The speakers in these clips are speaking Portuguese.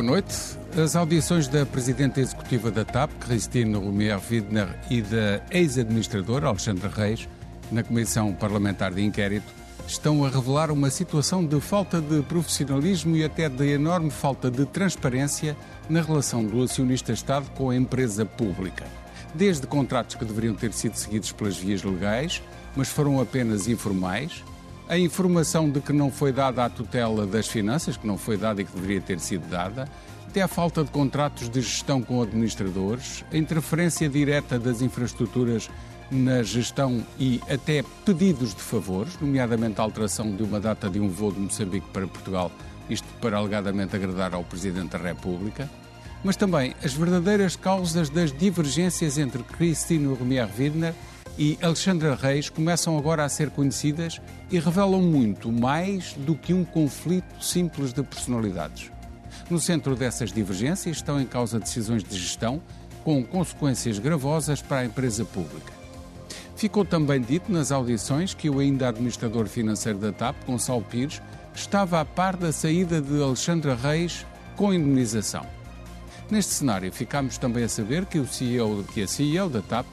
Boa noite. As audições da Presidente Executiva da TAP, Christine Lumière Widner, e da ex-administradora, Alexandre Reis, na Comissão Parlamentar de Inquérito, estão a revelar uma situação de falta de profissionalismo e até de enorme falta de transparência na relação do acionista-Estado com a empresa pública. Desde contratos que deveriam ter sido seguidos pelas vias legais, mas foram apenas informais, a informação de que não foi dada a tutela das finanças, que não foi dada e que deveria ter sido dada, até a falta de contratos de gestão com administradores, a interferência direta das infraestruturas na gestão e até pedidos de favores, nomeadamente a alteração de uma data de um voo de Moçambique para Portugal, isto para alegadamente agradar ao Presidente da República, mas também as verdadeiras causas das divergências entre Christine Romier Widner e Alexandra Reis começam agora a ser conhecidas e revelam muito mais do que um conflito simples de personalidades. No centro dessas divergências estão em causa decisões de gestão com consequências gravosas para a empresa pública. Ficou também dito nas audições que o ainda administrador financeiro da TAP, Gonçalo Pires, estava a par da saída de Alexandra Reis com indemnização. Neste cenário, ficámos também a saber que, o CEO, que a CEO da TAP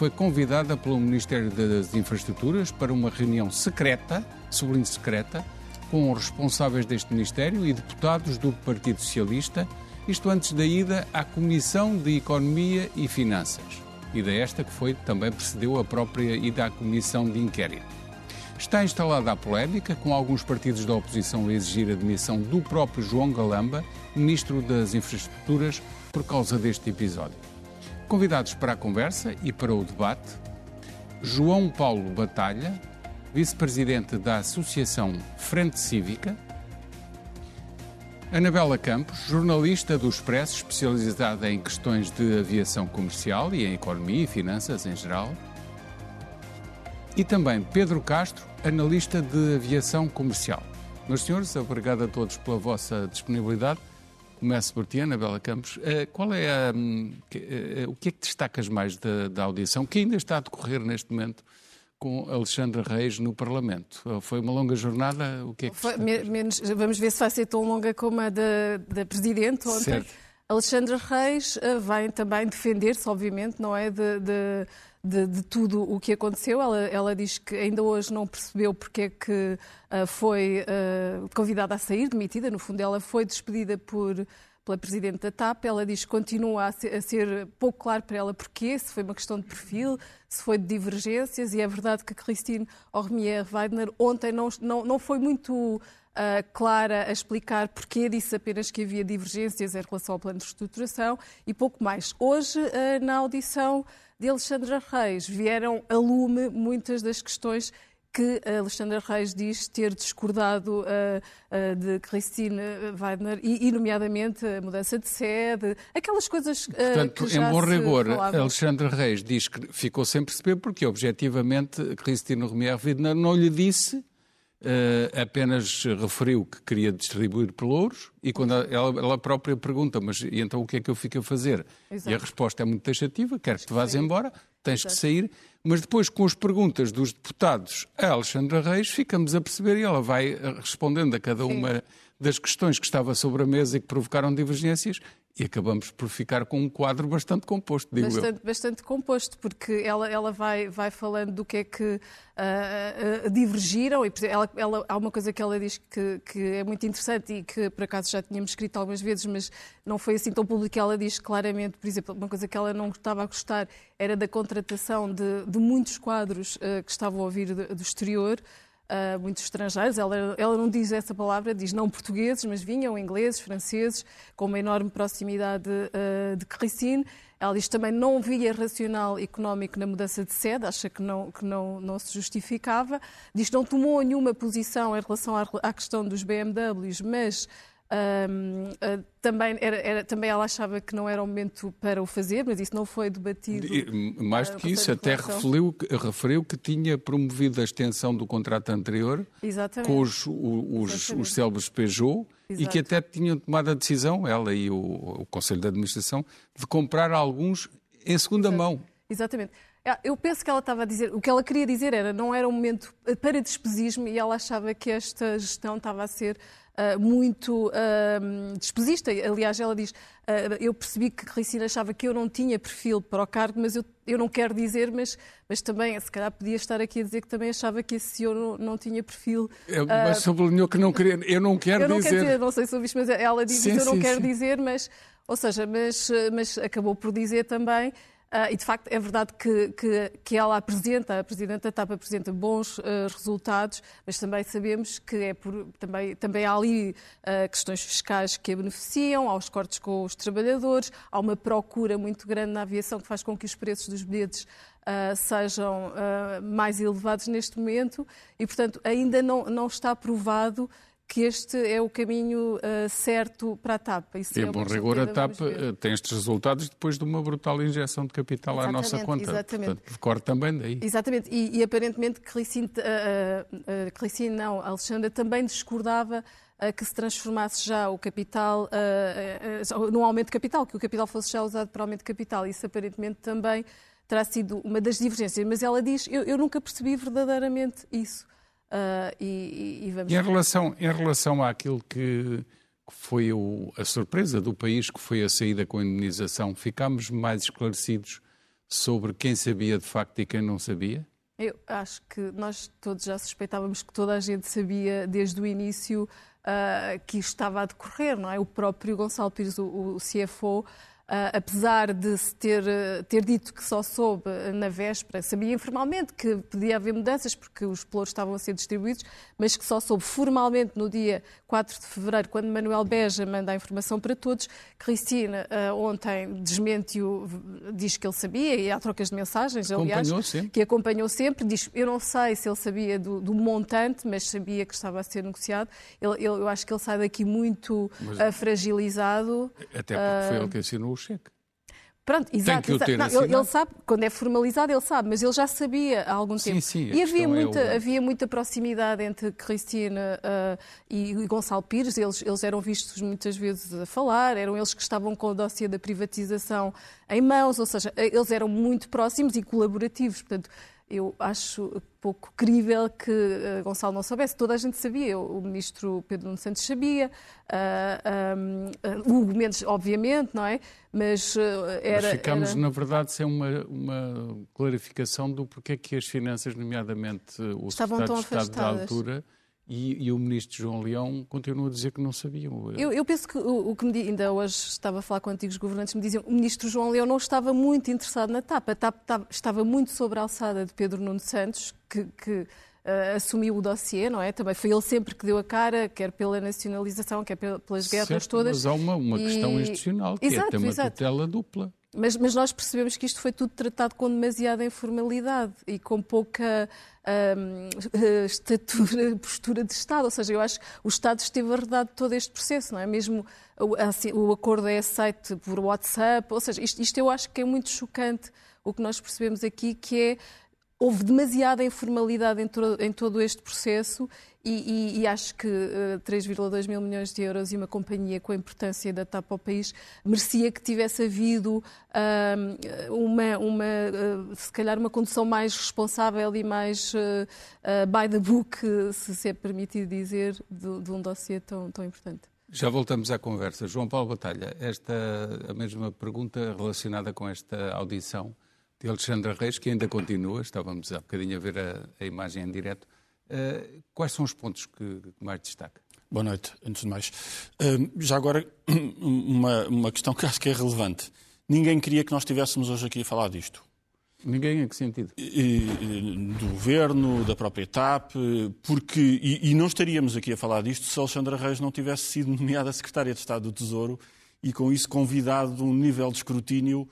foi convidada pelo Ministério das Infraestruturas para uma reunião secreta, sublinho secreta, com os responsáveis deste Ministério e deputados do Partido Socialista, isto antes da ida à Comissão de Economia e Finanças. Ida esta que foi também precedeu a própria ida à Comissão de Inquérito. Está instalada a polémica, com alguns partidos da oposição a exigir a demissão do próprio João Galamba, Ministro das Infraestruturas, por causa deste episódio. Convidados para a conversa e para o debate, João Paulo Batalha, vice-presidente da Associação Frente Cívica, Anabela Campos, jornalista do Expresso, especializada em questões de aviação comercial e em economia e finanças em geral, e também Pedro Castro, analista de aviação comercial. Meus senhores, obrigado a todos pela vossa disponibilidade. Começo por ti, Ana Bela Campos. Uh, qual é a, uh, o que é que destacas mais da, da, audição que ainda está a decorrer neste momento com Alexandre Reis no Parlamento? Uh, foi uma longa jornada? O que é que foi, menos, Vamos ver se vai ser tão longa como a da, da Presidente ontem. Certo. Alexandre Reis vai também defender-se, obviamente, não é? de, de de, de, tudo o que aconteceu. Ela, ela, diz que ainda hoje não percebeu porque é que uh, foi uh, convidada a sair, demitida. No fundo, ela foi despedida por, pela Presidente da TAP. Ela diz que continua a ser, a ser, pouco claro para ela porquê, se foi uma questão de perfil, se foi de divergências. E é verdade que Christine Ormier Weidner ontem não, não, não foi muito. Uh, clara a explicar porquê disse apenas que havia divergências em relação ao plano de reestruturação e pouco mais. Hoje, uh, na audição de Alexandra Reis vieram a lume muitas das questões que Alexandra Reis diz ter discordado uh, uh, de Christine Weidner e, e, nomeadamente, a mudança de sede, aquelas coisas uh, Portanto, que em bom rigor, falavam. Alexandra Reis diz que ficou sem perceber porque, objetivamente, Christine Romier Weidner não lhe disse Uh, apenas referiu que queria distribuir pelouros e quando ela, ela, própria pergunta, mas e então o que é que eu fico a fazer? Exato. E a resposta é muito taxativa, quer que te vás embora, tens Exato. que sair, mas depois com as perguntas dos deputados a Alexandra Reis ficamos a perceber e ela vai respondendo a cada uma Sim. Das questões que estava sobre a mesa e que provocaram divergências e acabamos por ficar com um quadro bastante composto, digo bastante, eu. Bastante composto, porque ela, ela vai, vai falando do que é que uh, uh, divergiram, e ela, ela, há uma coisa que ela diz que, que é muito interessante e que por acaso já tínhamos escrito algumas vezes, mas não foi assim tão público, ela diz claramente, por exemplo, uma coisa que ela não estava a gostar era da contratação de, de muitos quadros uh, que estavam a vir do, do exterior, uh, muitos estrangeiros. Ela, ela não diz essa palavra, diz não portugueses, mas vinham ingleses, franceses, com uma enorme proximidade uh, de Christine. Ela diz também não via racional económico na mudança de sede, acha que não, que não, não se justificava. Diz que não tomou nenhuma posição em relação à, à questão dos BMWs, mas um, uh, ah, também, era, era, também ela achava que não era o momento para o fazer, mas isso não foi debatido. E, mais do que uh, isso, até referiu, referiu que tinha promovido a extensão do contrato anterior Exatamente. com os, os, os célebres Peugeot Exato. e que até tinham tomado a decisão, ela e o, o Conselho de Administração, de comprar alguns em segunda Exato. mão. Exatamente. Ah, eu penso que ela estava a dizer, o que ela queria dizer era não era um momento para despesismo e ela achava que esta gestão estava a ser uh, muito uh, despesista. Aliás, ela diz, uh, eu percebi que Cristina achava que eu não tinha perfil para o cargo, mas eu, eu não quero dizer, mas, mas também, se calhar podia estar aqui a dizer que também achava que esse senhor não, não tinha perfil. Eu, mas sublinhou que não queria, eu não quero eu não dizer. dizer. Não sei se ouviste, mas ela diz sim, eu não sim, quero sim. dizer, mas... Ou seja, mas, mas acabou por dizer também Uh, e de facto é verdade que, que, que, ela apresenta, a Presidente da TAP apresenta bons uh, resultados, mas também sabemos que é por, também, também há ali uh, questões fiscais que a beneficiam, há os cortes com os trabalhadores, há uma procura muito grande na aviação que faz com que os preços dos bilhetes sejam mais elevados neste momento e, portanto, ainda não, não está provado que este é o caminho uh, certo para a TAP. Isso em é bom rigor, a TAP eh, tem estes resultados depois de uma brutal injeção de capital exatamente, à nossa conta. Exatamente. Portanto, decorre também daí. Exatamente. E, e aparentemente Clicine, uh, uh, Clicine, não, Alexandra também discordava que se transformasse já o capital, uh, num aumento de capital, que o capital fosse já usado para aumento de capital. Isso aparentemente também terá sido uma das divergências. Mas ela diz, eu, eu nunca percebi verdadeiramente isso. Uh, e, e, vamos... E em relação, em relação àquilo que foi o, a surpresa do país, que foi a saída com a indenização, ficámos mais esclarecidos sobre quem sabia de facto e quem não sabia? Eu acho que nós todos já suspeitávamos que toda a gente sabia desde o início uh, que isto estava a decorrer, não é? O próprio Gonçalo Pires, o, o CFO, apesar de se ter, uh, ter dito que só soube na véspera, sabia informalmente que podia haver mudanças porque os pelouros estavam a ser distribuídos, mas que só soube formalmente no dia 4 de fevereiro, quando Manuel Beja manda a informação para todos. Cristina uh, ontem desmentiu, diz que ele sabia, e há trocas de mensagens, aliás, acompanhou que acompanhou sempre. Diz, eu não sei se ele sabia do, do montante, mas sabia que estava a ser negociado. Ele, ele, eu acho que ele sai daqui muito mas, fragilizado. Até porque foi ele que assinou cheque. Pronto, exato. exato. Não, ele, ele, sabe, quando é formalizado, ele sabe, mas ele já sabia há algum sim, tempo. Sim, e havia muita, é o... havia muita proximidade entre Cristina uh, e, e, Gonçalo Pires, eles, eles eram vistos muitas vezes a falar, eram eles que estavam com o dossiê da privatização em mãos, ou seja, eles eram muito próximos e colaborativos. Portanto, eu acho pouco crível que uh, Gonçalo não soubesse. Toda a gente sabia, o ministro Pedro Nuno Santos sabia, uh, uh, Hugo Mendes, obviamente, não é? Mas era. Mas ficámos, era... na verdade, sem uma, uma clarificação do porquê que as finanças, nomeadamente o Estavam Estado de Estado da altura, e, e, o ministro João Leão continua a dizer que não sabiam. Eu, eu penso que o, o, que me ainda hoje estava a falar com antigos governantes, me diziam que o ministro João Leão não estava muito interessado na TAP. A TAP estava muito sobre a alçada de Pedro Nuno Santos, que, que uh, assumiu o dossiê, não é? Também foi ele sempre que deu a cara, quer pela nacionalização, quer pelas guerras certo, todas. Mas há uma, uma e... questão institucional, que exato, é ter uma exato. tutela dupla. Mas, mas, nós percebemos que isto foi tudo tratado com demasiada informalidade e com pouca um, estatura, postura de Estado. Ou seja, eu acho que o Estado esteve arredado todo este processo, não é? Mesmo assim, o acordo é aceito por WhatsApp. Ou seja, isto, isto eu acho que é muito chocante o que nós percebemos aqui, que é houve demasiada informalidade em, em todo este processo e, e, e acho que uh, eh, 3,2 mil milhões de euros e uma companhia com a importância da TAP ao país merecia que tivesse havido uh, uma, uma uh, se calhar uma condução mais responsável e mais by the book, se, se é permitido dizer, de, de um dossiê tão, tão importante. Já voltamos à conversa. João Paulo Batalha, esta a mesma pergunta relacionada com esta audição de Alexandra Reis, que ainda continua, estávamos há bocadinho a ver a, a imagem em direto. Uh, quais são os pontos que, que, mais destaca? Boa noite, antes de mais. Uh, já agora, uma, uma questão que acho que é relevante. Ninguém queria que nós estivéssemos hoje aqui a falar disto. Ninguém em que sentido? Do governo, da própria TAP, porque. E, e, não estaríamos aqui a falar disto se Alexandra Reis não tivesse sido nomeada secretária de Estado do Tesouro e com isso convidado um nível de escrutínio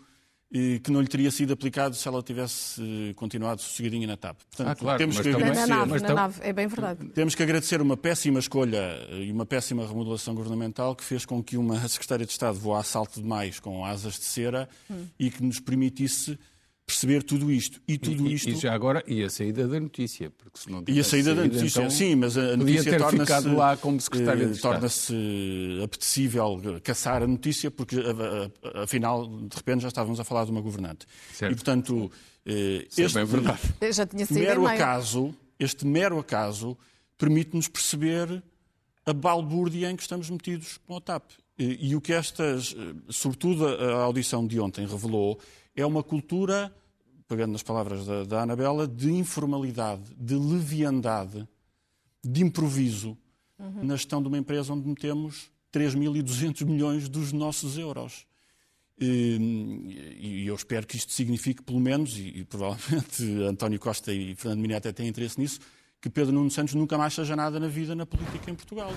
que não lhe teria sido aplicado se ela tivesse eh, continuado sossegadinha na TAP. Portanto, ah, claro, temos que agradecer... na nave, na nave, é bem verdade. Temos que agradecer uma péssima escolha e uma péssima remodelação governamental que fez com que uma secretária de Estado voasse alto demais com asas de cera hum. e que nos permitisse perceber tudo isto. E tudo e, isto. E já agora, e a saída da notícia, porque se não E a saída da notícia, então, sim, mas a notícia ter torna ficado lá como secretária de eh, Torna-se apetecível caçar a notícia, porque afinal, de repente, já estávamos a falar de uma governante. Certo. E portanto, eh, este é verdade. já tinha sido mero acaso, este mero acaso permite-nos perceber a balbúrdia em que estamos metidos com a TAP. E, e o que estas, eh, sobretudo a audição de ontem revelou, é uma cultura, pegando nas palavras da, da Anabela, de informalidade, de leviandade, de improviso uhum. na gestão de uma empresa onde metemos 3.200 milhões dos nossos euros. E, eu espero que isto signifique, pelo menos, e, provavelmente António Costa e Fernando Minha até têm interesse nisso, que Pedro Nuno Santos nunca mais seja nada na vida na política em Portugal.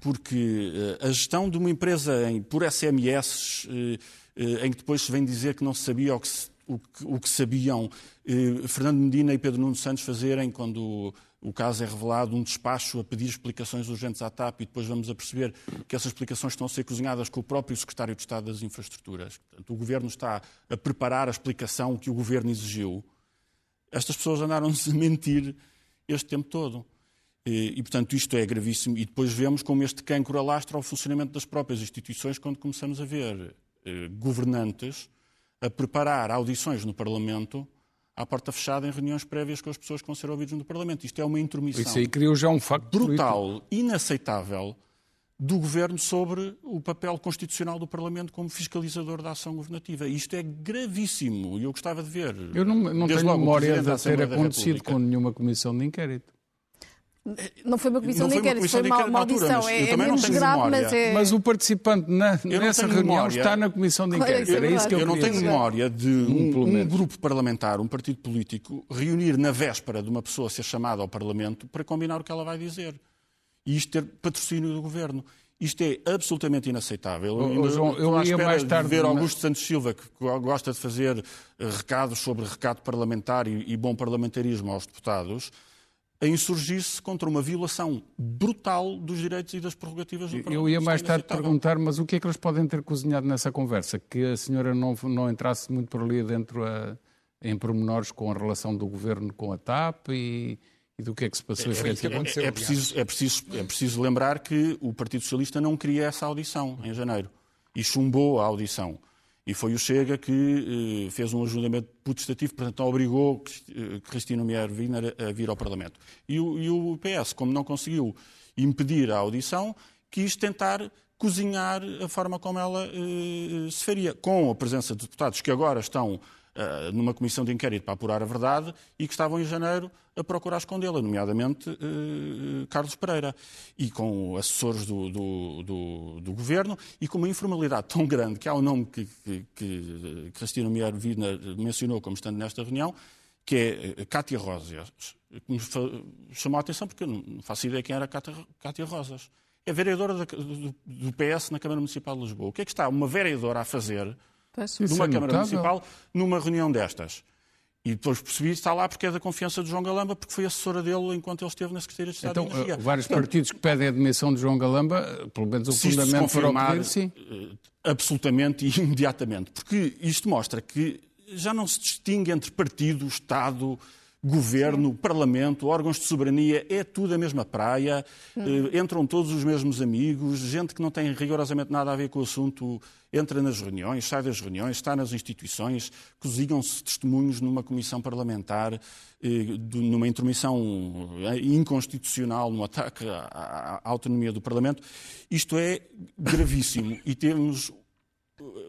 Porque uh, a gestão de uma empresa em, por SMS, eh, em que depois se vem dizer que não se sabia o que, o que, o que sabiam eh, Fernando Medina e Pedro Nuno Santos fazerem quando o caso é revelado, um despacho a pedir explicações urgentes à TAP e depois vamos a perceber que essas explicações estão a ser cozinhadas com o próprio Secretário de Estado das Infraestruturas. Portanto, o Governo está a preparar a explicação que o Governo exigiu. Estas pessoas andaram-se a mentir este tempo todo. E, portanto, isto é gravíssimo. E depois vemos como este cancro alastra ao funcionamento das próprias instituições quando começamos a ver eh, governantes a preparar audições no Parlamento à porta fechada em reuniões prévias com as pessoas que vão ser ouvidas no Parlamento. Isto é uma intromissão Isso aí criou já um facto brutal, político. inaceitável do Governo sobre o papel constitucional do Parlamento como fiscalizador da ação governativa. Isto é gravíssimo e eu gostava de ver. Eu não, não tenho memória de ter acontecido com nenhuma comissão de inquérito. Não foi uma comissão de inquérito, foi uma, uma audição. É, é menos grave, mas é... Mas o participante na, nessa reunião memória. está na comissão de inquérito. Era isso que eu, eu não tenho memória de um, um, grupo parlamentar, um partido político, reunir na véspera de uma pessoa ser chamada ao Parlamento para combinar o que ela vai dizer. E isto ter patrocínio do Governo. Isto é absolutamente inaceitável. Oh, João, eu à ia mais tarde de ver Augusto Santos Silva, que gosta de fazer eh, recados sobre recado parlamentar e, e bom parlamentarismo aos deputados, a insurgir-se contra uma violação brutal dos direitos e das prerrogativas do Parlamento. Eu ia mais tarde perguntar, mas o que é que eles podem ter cozinhado nessa conversa? Que a senhora não, não entrasse muito por ali dentro a, em pormenores com a relação do governo com a TAP e, e do que é que se passou? É, é, que aconteceu, é, é, preciso, é, preciso, é preciso lembrar que o Partido Socialista não queria essa audição em janeiro e chumbou a audição. E foi o Chega que eh, fez um ajudamento putestativo, portanto, obrigou eh, Cristina Mier Wiener a vir ao Parlamento. E o, e o PS, como não conseguiu impedir a audição, quis tentar cozinhar a forma como ela eh, se faria, com a presença de deputados que agora estão eh, numa comissão de inquérito para apurar a verdade e que estavam em janeiro a procurar escondê-la, nomeadamente uh, Carlos Pereira, e com assessores do, do, do, do, governo, e com uma informalidade tão grande que há um nome que, que, que Cristina Mier Wiener mencionou como estando nesta reunião, que é Cátia Rosas, que me chamou a atenção porque eu não faço ideia quem era Cátia Rosas. É vereadora do, do PS na Câmara Municipal de Lisboa. O que é que está uma vereadora a fazer numa é Câmara Municipal, numa reunião destas. E depois percebi que está lá porque é da confiança de João Galamba, porque foi assessora dele enquanto ele esteve na Secretaria de Estado então, de Energia. Uh, vários Portanto, partidos que pedem a demissão de João Galamba, uh, pelo menos o fundamento para o pedir, sim. Absolutamente e imediatamente. Porque isto mostra que já não se distingue entre partido, Estado, governo, parlamento, órgãos de soberania, é tudo a mesma praia, hum. entram todos os mesmos amigos, gente que não tem rigorosamente nada a ver com o assunto entra nas reuniões, sai das reuniões, está nas instituições, cozinham-se testemunhos numa comissão parlamentar, eh, numa intermissão eh, inconstitucional, num ataque à autonomia do Parlamento. Isto é gravíssimo e temos,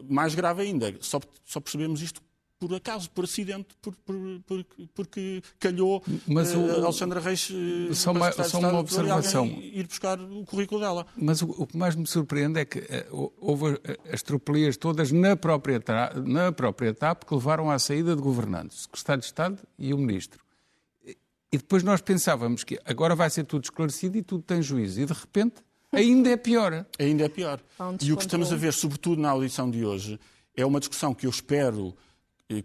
mais grave ainda, só, só percebemos isto por acaso, por acidente, por, por, por, porque calhou mas o, uh, Alexandra Reis uh, só uma, só uma observação ir buscar o currículo dela. Mas o, o que mais me surpreende é que uh, houve as tropelias todas na própria, na própria etapa que levaram à saída de governantes, o secretário de Estado e o ministro. E depois nós pensávamos que agora vai ser tudo esclarecido e tudo tem juízo. E de repente ainda é pior. Ainda é pior. E o que estamos a ver, sobretudo na audição de hoje, é uma discussão que eu espero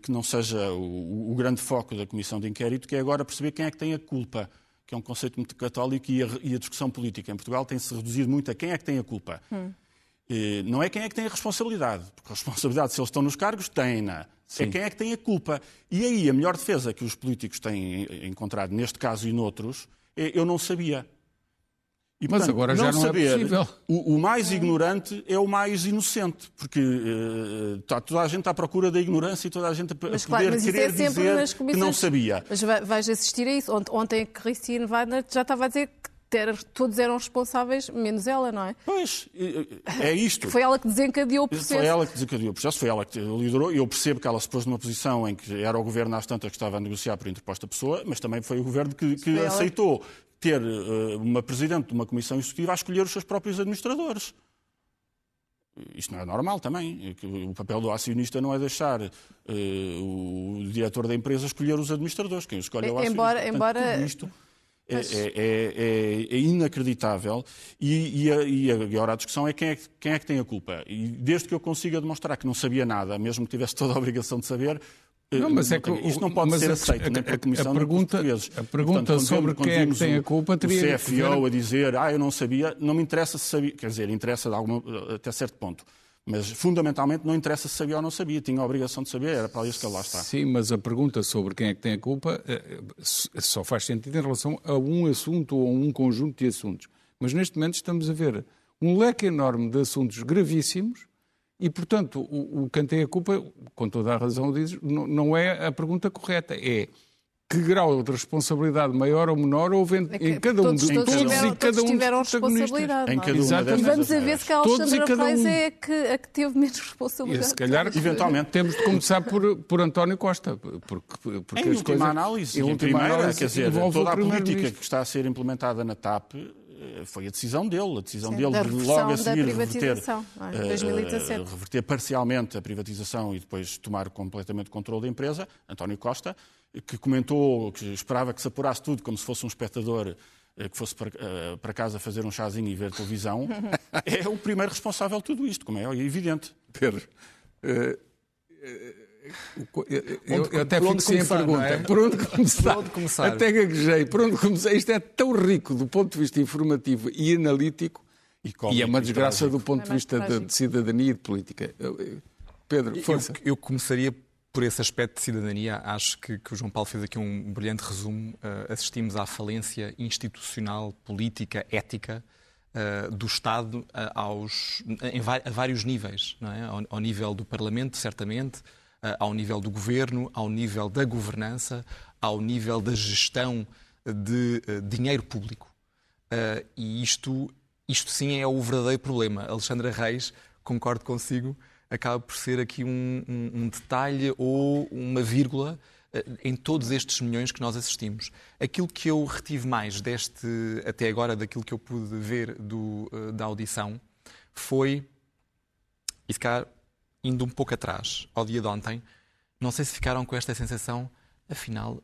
que não seja o, o, grande foco da Comissão de Inquérito, que é agora perceber quem é que tem a culpa, que é um conceito muito católico e a, e a discussão política em Portugal tem-se reduzido muito a quem é que tem a culpa. Hum. E, não é quem é que tem a responsabilidade, porque a responsabilidade, se eles estão nos cargos, têm-na. É quem é que tem a culpa. E aí a melhor defesa que os políticos têm encontrado, neste caso e noutros, é eu não sabia. E, Mas agora já não, é saber, é possível. O, o, mais ignorante é o mais inocente, porque uh, tá, toda a gente à procura da ignorância e toda a gente a mas, poder claro, querer é dizer que não sabia. Mas vais assistir a isso. Ontem a Christine Weidner já estava a dizer que todos eram responsáveis, menos ela, não é? Pois, é isto. Foi ela que desencadeou o processo. Foi ela que desencadeou o processo, foi ela que liderou. Eu percebo que ela se pôs numa posição em que era o governo às tantas que estava a negociar por interposta pessoa, mas também foi o governo que, que aceitou ter uh, uma presidente de uma comissão executiva a escolher os seus próprios administradores. Isto não é normal também. O papel do acionista não é deixar uh, o diretor da empresa escolher os administradores. Quem escolhe é o acionista. Embora, Portanto, embora... isto é, é, é, é, inacreditável e, e, a, e, agora a discussão é quem, é quem é que tem a culpa. E desde que eu consiga demonstrar que não sabia nada, mesmo que tivesse toda a obrigação de saber, não, mas é que isto não pode ser aceito a, pela Comissão a pergunta, A pergunta Portanto, sobre quem é que tem a culpa teria o CFO a dizer, ah, eu não sabia, não me interessa se sabia, quer dizer, interessa alguma, até certo ponto. Mas, fundamentalmente, não interessa se sabia ou não sabia. Tinha a obrigação de saber, era para isso que ele lá está. Sim, mas a pergunta sobre quem é que tem a culpa eh, só faz sentido em relação a um assunto ou a um conjunto de assuntos. Mas, neste momento, estamos a ver um leque enorme de assuntos gravíssimos e, portanto, o, o quem tem a culpa, com toda a razão diz, não, não é a pergunta correta. É que grau de responsabilidade maior ou menor houve em, é em cada um de todos, todos e cada um tiveram responsabilidade. Em cada uma e vamos a ver se a Alexandra Reis um. é a que, a que teve menos responsabilidade. E se calhar, eventualmente, temos de começar por, por António Costa. Porque, porque em última coisas, análise, em última análise, quer dizer, toda a política que está a ser implementada na TAP foi a decisão dele, a decisão Sim, dele de logo a seguir reverter, uh, reverter parcialmente a privatização e depois tomar completamente o controle da empresa, António Costa, que comentou que esperava que se apurasse tudo como se fosse um espectador uh, que fosse para, uh, para, casa fazer um chazinho e ver televisão, é o primeiro responsável de tudo isto, como é evidente. Pedro, eu, eu até fixei a pergunta. É? Por onde começar? Por onde começar? Até gaguejei. Por onde começar? Isto é tão rico do ponto de vista informativo e analítico e, e é uma desgraça do ponto de vista de, de, cidadania e de política. Pedro, força. Eu, eu, começaria por esse aspecto de cidadania. Acho que, que o João Paulo fez aqui um brilhante resumo. Uh, assistimos à falência institucional, política, ética uh, do Estado uh, aos, em, a vários níveis. Não é? ao, ao nível do Parlamento, certamente eh, ao nível do governo, ao nível da governança, ao nível da gestão de eh, dinheiro público. Eh, e isto, isto sim é o verdadeiro problema. Alexandra Reis, concordo consigo, acaba por ser aqui um, um, um detalhe ou uma vírgula em todos estes milhões que nós assistimos. Aquilo que eu retive mais deste, até agora, daquilo que eu pude ver do, da audição, foi, e se calhar indo um pouco atrás, ao dia de ontem, não sei se ficaram com esta sensação, afinal,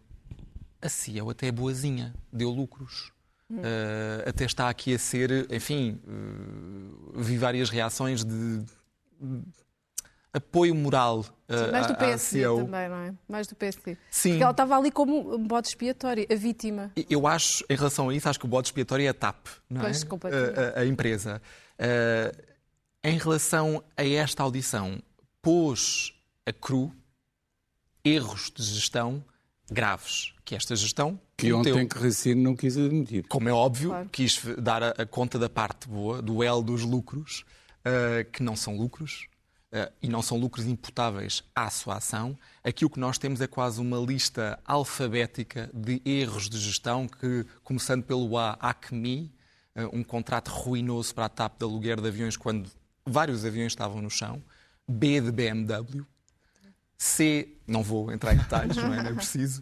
a CEO até é boazinha, deu lucros. Uh, até está aqui a ser, enfim, uh, vi várias reações de, de apoio moral uh, Mais do PSD também, não é? Mais do PSD. Sim. Porque ela estava ali como um bode expiatório, a vítima. Eu acho, em relação a isso, acho que o bode expiatório é a TAP, não é? pois, é? A, a, empresa. Uh, em relação a esta audição, pôs a cru erros de gestão graves, que esta gestão que cometeu. ontem que Racine não quis admitir. Como é óbvio, claro. quis dar a, a, conta da parte boa, do L dos lucros, uh, que não são lucros, uh, e não são lucros imputáveis à sua ação. Aqui o que nós temos é quase uma lista alfabética de erros de gestão que, começando pelo A, ACMI, uh, um contrato ruinoso para a TAP de aluguer de aviões quando vários aviões estavam no chão, B de BMW, C, não vou entrar em detalhes, não é, não é preciso.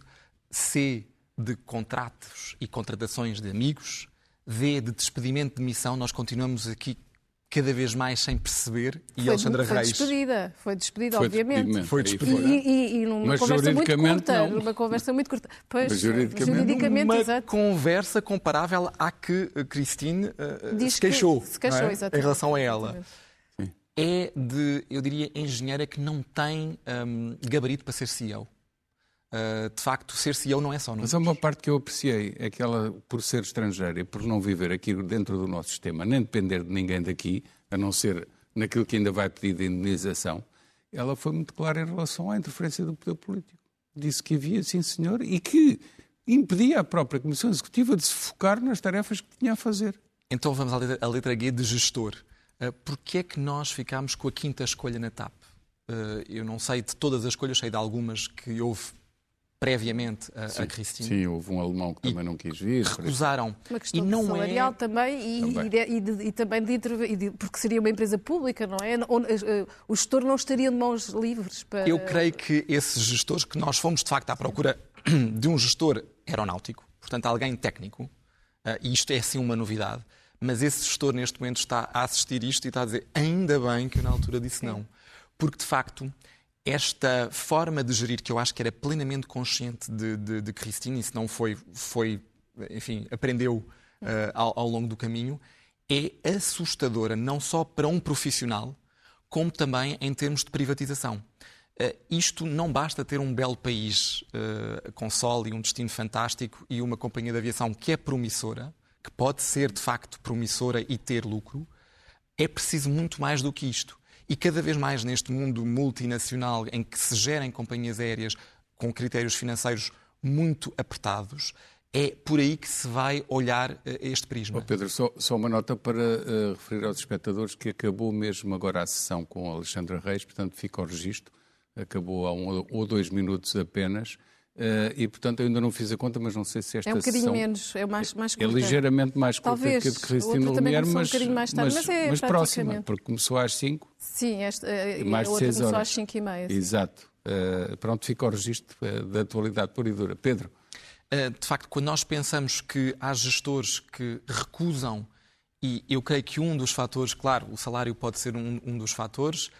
C, de contratos e contratações de amigos. D, de despedimento de missão. Nós continuamos aqui cada vez mais sem perceber e foi, Alexandra foi Reis... Despedida, foi despedida, foi obviamente. Foi despedida. E, e, e numa Mas conversa muito curta. Não. Numa conversa muito curta. Pois, Mas juridicamente, juridicamente uma exato. conversa comparável à que Christine uh, Diz se queixou, que se queixou é? exatamente. em relação a ela. Exatamente. É de, eu diria, engenheira que não tem um, gabarito para ser CEO. Uh, de facto, ser CEO não é só números. Mas há uma parte que eu apreciei, é que ela, por ser estrangeira e por não viver aqui dentro do nosso sistema, nem depender de ninguém daqui, a não ser naquilo que ainda vai pedir de indemnização, ela foi muito clara em relação à interferência do poder político. Disse que havia, sim senhor, e que impedia a própria Comissão Executiva de se focar nas tarefas que tinha a fazer. Então vamos à letra, à letra G de gestor. Uh, Porquê é que nós ficámos com a quinta escolha na TAP? Uh, eu não sei de todas as escolhas, sei de algumas que houve previamente a, sim, a Cristina. Sim, houve um alemão que também não quis vir. Recusaram. Uma questão e não salarial é... também e, Também. e, de, e, também de, e de- porque seria uma empresa pública, não é? Eh, o gestor não estaria de mãos livres para. Eu creio que esses gestores, que nós fomos de facto à procura de um gestor aeronáutico, portanto alguém técnico, eh, e isto é sim uma novidade, mas esse gestor neste momento está a assistir isto e está a dizer ainda bem que eu na altura disse não. Porque de facto esta forma de gerir que eu acho que era plenamente consciente de, de, de Cristina, e se não foi, foi enfim, aprendeu eh, ao, ao longo do caminho, é assustadora não só para um profissional, como também em termos de privatização. Eh, isto não basta ter um belo país eh, com sol e um destino fantástico e uma companhia de aviação que é promissora, que pode ser de facto promissora e ter lucro. É preciso muito mais do que isto. E cada vez mais neste mundo multinacional em que se gerem companhias aéreas com critérios financeiros muito apertados, é por aí que se vai olhar eh, este prisma. Oh, Pedro, só, só uma nota para eh, referir aos espectadores que acabou mesmo agora a sessão com Alexandra Reis, portanto fica o registro, acabou há um ou dois minutos apenas, eh, e portanto eu ainda não fiz a conta, mas não sei se esta É um bocadinho sessão menos, é mais, mais é curta. ligeiramente mais curta Talvez. que a de O Cristina outro também Lumière, começou um mas, bocadinho mais tarde, mas é mas próxima, porque começou às 5 Sim, esta, eh, e mais a outra 6 começou horas. às 5 e meia. sim. Exato. Eh, pronto, fica o registro da atualidade pura e dura. Pedro, Uh, de facto, quando nós pensamos que há gestores que recusam, e eu creio que um dos fatores, claro, o salário pode ser um, um dos fatores, uh,